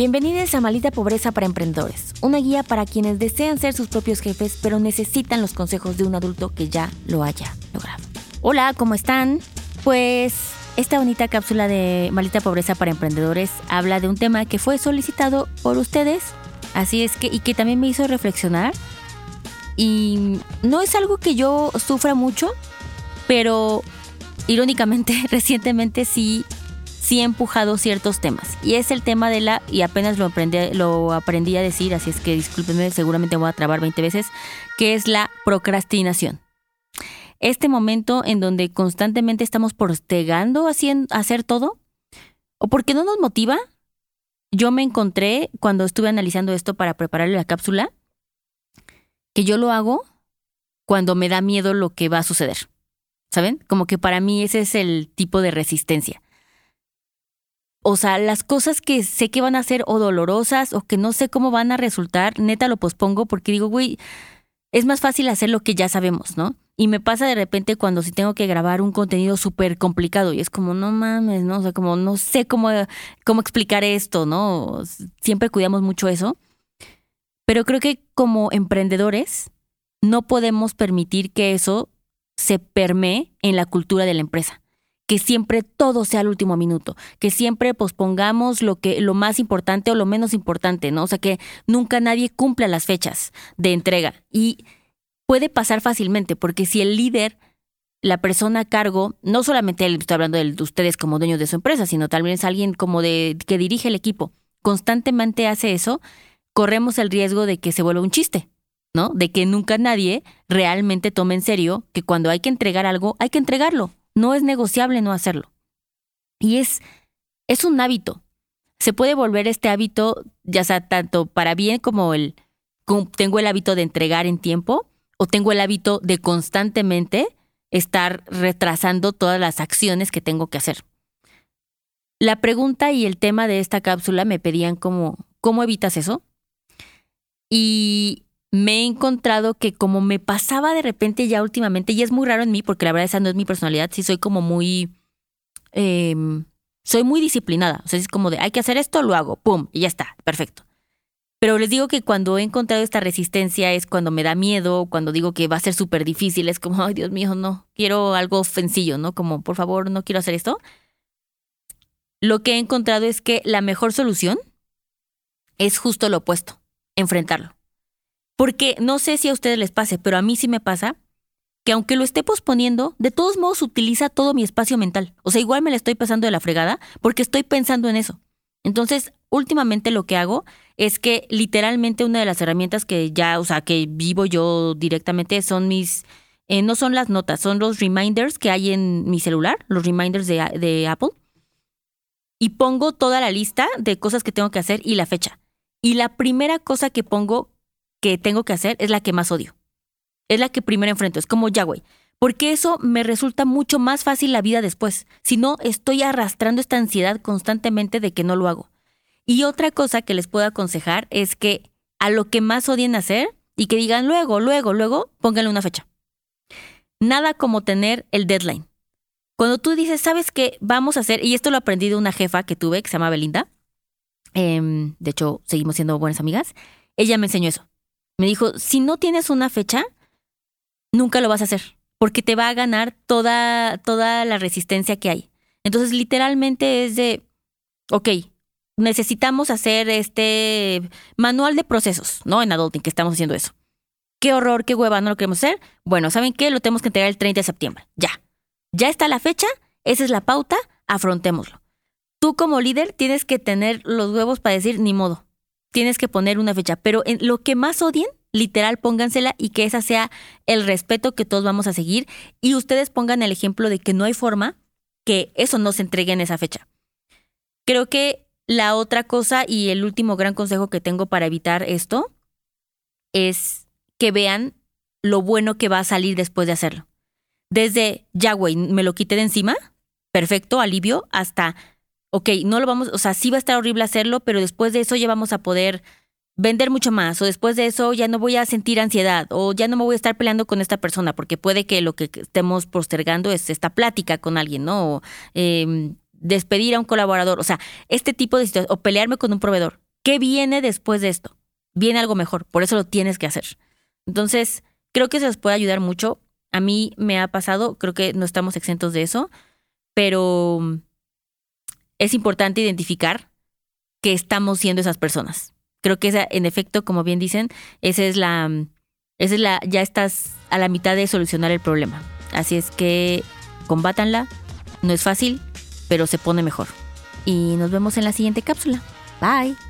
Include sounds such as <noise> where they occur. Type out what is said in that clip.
Bienvenidos a Malita Pobreza para Emprendedores, una guía para quienes desean ser sus propios jefes pero necesitan los consejos de un adulto que ya lo haya logrado. Hola, ¿cómo están? Pues esta bonita cápsula de Malita Pobreza para Emprendedores habla de un tema que fue solicitado por ustedes, así es que, y que también me hizo reflexionar. Y no es algo que yo sufra mucho, pero irónicamente, <laughs> recientemente sí sí he empujado ciertos temas. Y es el tema de la, y apenas lo aprendí, lo aprendí a decir, así es que discúlpenme, seguramente voy a trabar 20 veces, que es la procrastinación. Este momento en donde constantemente estamos postergando hacer todo, o porque no nos motiva, yo me encontré cuando estuve analizando esto para prepararle la cápsula, que yo lo hago cuando me da miedo lo que va a suceder. ¿Saben? Como que para mí ese es el tipo de resistencia. O sea, las cosas que sé que van a ser o dolorosas o que no sé cómo van a resultar, neta lo pospongo porque digo, güey, es más fácil hacer lo que ya sabemos, ¿no? Y me pasa de repente cuando si tengo que grabar un contenido súper complicado y es como, no mames, ¿no? O sea, como no sé cómo, cómo explicar esto, ¿no? Siempre cuidamos mucho eso. Pero creo que como emprendedores no podemos permitir que eso se permee en la cultura de la empresa que siempre todo sea al último minuto, que siempre pospongamos lo que lo más importante o lo menos importante, ¿no? O sea, que nunca nadie cumpla las fechas de entrega y puede pasar fácilmente porque si el líder la persona a cargo, no solamente él, estoy hablando de ustedes como dueños de su empresa, sino también es alguien como de que dirige el equipo, constantemente hace eso, corremos el riesgo de que se vuelva un chiste, ¿no? De que nunca nadie realmente tome en serio que cuando hay que entregar algo, hay que entregarlo. No es negociable no hacerlo. Y es, es un hábito. Se puede volver este hábito, ya sea tanto para bien como el tengo el hábito de entregar en tiempo o tengo el hábito de constantemente estar retrasando todas las acciones que tengo que hacer. La pregunta y el tema de esta cápsula me pedían ¿cómo evitas eso? Y me he encontrado que como me pasaba de repente ya últimamente, y es muy raro en mí, porque la verdad esa no es mi personalidad, sí soy como muy... Em, soy muy disciplinada, o sea, es como de, hay que hacer esto, lo hago, ¡pum! Y ya está, perfecto. Pero les digo que cuando he encontrado esta resistencia es cuando me da miedo, cuando digo que va a ser súper difícil, es como, ay Dios mío, no, quiero algo sencillo, ¿no? Como, por favor, no quiero hacer esto. Lo que he encontrado es que la mejor solución es justo lo opuesto, enfrentarlo. Porque no sé si a ustedes les pase, pero a mí sí me pasa que aunque lo esté posponiendo, de todos modos utiliza todo mi espacio mental. O sea, igual me la estoy pasando de la fregada porque estoy pensando en eso. Entonces, últimamente lo que hago es que literalmente una de las herramientas que ya, o sea, que vivo yo directamente son mis, eh, no son las notas, son los reminders que hay en mi celular, los reminders de, de Apple. Y pongo toda la lista de cosas que tengo que hacer y la fecha. Y la primera cosa que pongo que tengo que hacer es la que más odio. Es la que primero enfrento. Es como ya, güey. Porque eso me resulta mucho más fácil la vida después. Si no, estoy arrastrando esta ansiedad constantemente de que no lo hago. Y otra cosa que les puedo aconsejar es que a lo que más odien hacer y que digan luego, luego, luego, pónganle una fecha. Nada como tener el deadline. Cuando tú dices, ¿sabes qué? Vamos a hacer, y esto lo aprendí de una jefa que tuve, que se llama Belinda, em, de hecho, seguimos siendo buenas amigas, ella me enseñó eso. Me dijo, si no tienes una fecha, nunca lo vas a hacer, porque te va a ganar toda, toda la resistencia que hay. Entonces, literalmente es de, ok, necesitamos hacer este manual de procesos, ¿no? En Adulting, que estamos haciendo eso. Qué horror, qué hueva, no lo queremos hacer. Bueno, ¿saben qué? Lo tenemos que entregar el 30 de septiembre. Ya. Ya está la fecha, esa es la pauta, afrontémoslo. Tú como líder tienes que tener los huevos para decir, ni modo, tienes que poner una fecha, pero en lo que más odien, literal, póngansela y que esa sea el respeto que todos vamos a seguir y ustedes pongan el ejemplo de que no hay forma que eso no se entregue en esa fecha. Creo que la otra cosa y el último gran consejo que tengo para evitar esto es que vean lo bueno que va a salir después de hacerlo. Desde, ya, güey, me lo quité de encima, perfecto, alivio, hasta ok, no lo vamos, o sea, sí va a estar horrible hacerlo, pero después de eso ya vamos a poder vender mucho más, o después de eso ya no voy a sentir ansiedad, o ya no me voy a estar peleando con esta persona, porque puede que lo que estemos postergando es esta plática con alguien, ¿no? O, em, despedir a un colaborador, o sea, este tipo de situaciones, o pelearme con un proveedor. ¿qué viene después de esto? Viene algo mejor, por eso lo tienes que hacer. Entonces, creo que se les puede ayudar mucho. A mí me ha pasado, creo que no estamos exentos de eso, pero es importante identificar que estamos siendo esas personas. Creo que esa, en efecto, como bien dicen, esa es la, esa es la, ya estás a la mitad de solucionar el problema. Así es que combátanla. No es fácil, pero se pone mejor. Y nos vemos en la siguiente cápsula. Bye.